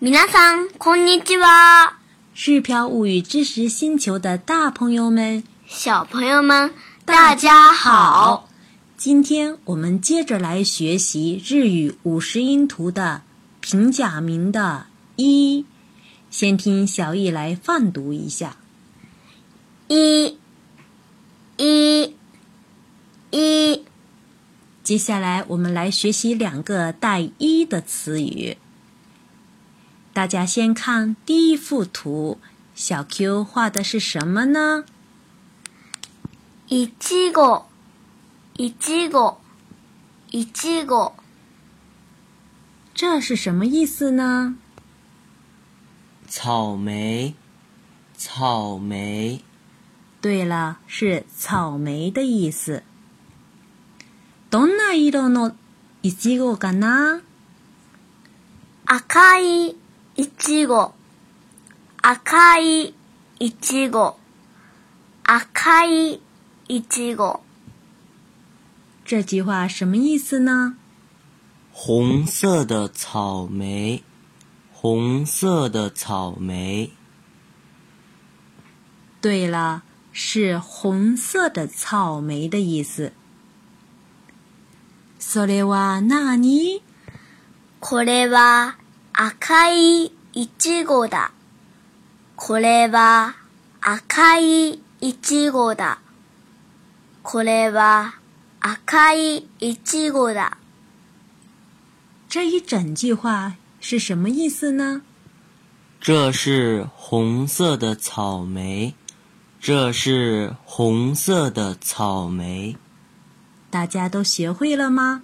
皆さん、こんにちは。日飘物语知识星球的大朋友们，小朋友们，大家好。今天我们接着来学习日语五十音图的平假名的“一”。先听小易来放读一下：一、一、一。接下来我们来学习两个带“一”的词语。 大家先看第一幅图，小 Q 画的是什么呢？いちご、いちご、いちご。这是什么意思呢？草莓，草莓。对了，是草莓的意思。どんな色のいちごかな？赤い いちご、赤いいちご、赤いいちご。这句话什么意思呢？红色的草莓，红色的草莓。对了，是红色的草莓的意思。それは何？これは 赤いいちごだ。これは赤いいちごだ。これは赤いいちごだ。这一整句话是什么意思呢？这是红色的草莓，这是红色的草莓。大家都学会了吗？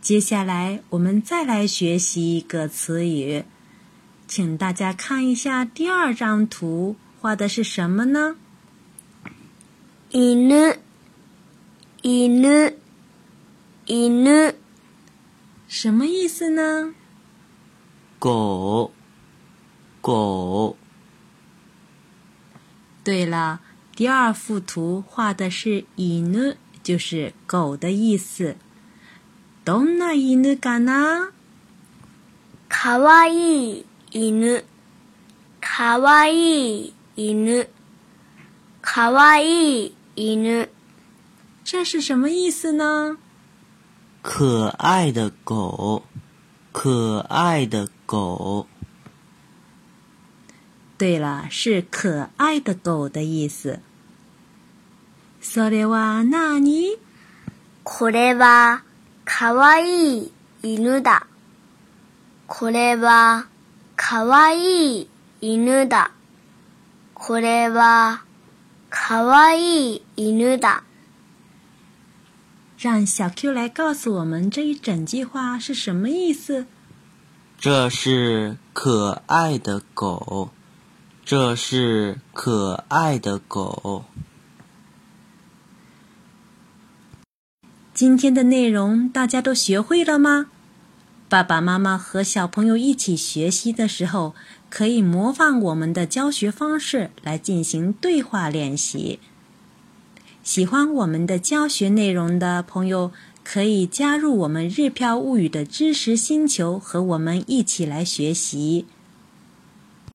接下来我们再来学习一个词语，请大家看一下第二张图，画的是什么呢？犬、犬、犬。什么意思呢？狗，狗。对了，第二幅图画的是犬，就是狗的意思。どんな犬かな？かわいい犬、かわいい犬、かわいい犬。这是什么意思呢？可爱的狗，可爱的狗。对了，是可爱的狗的意思。それは何？これはかわいい犬だ。これはかわいい犬だ。これはかわいい犬だ。让小 Q 来告诉我们这一整句话是什么意思。这是可爱的狗，这是可爱的狗。 今天的内容大家都学会了吗？爸爸妈妈和小朋友一起学习的时候，可以模仿我们的教学方式来进行对话练习。喜欢我们的教学内容的朋友，可以加入我们日漂物语的知识星球，和我们一起来学习。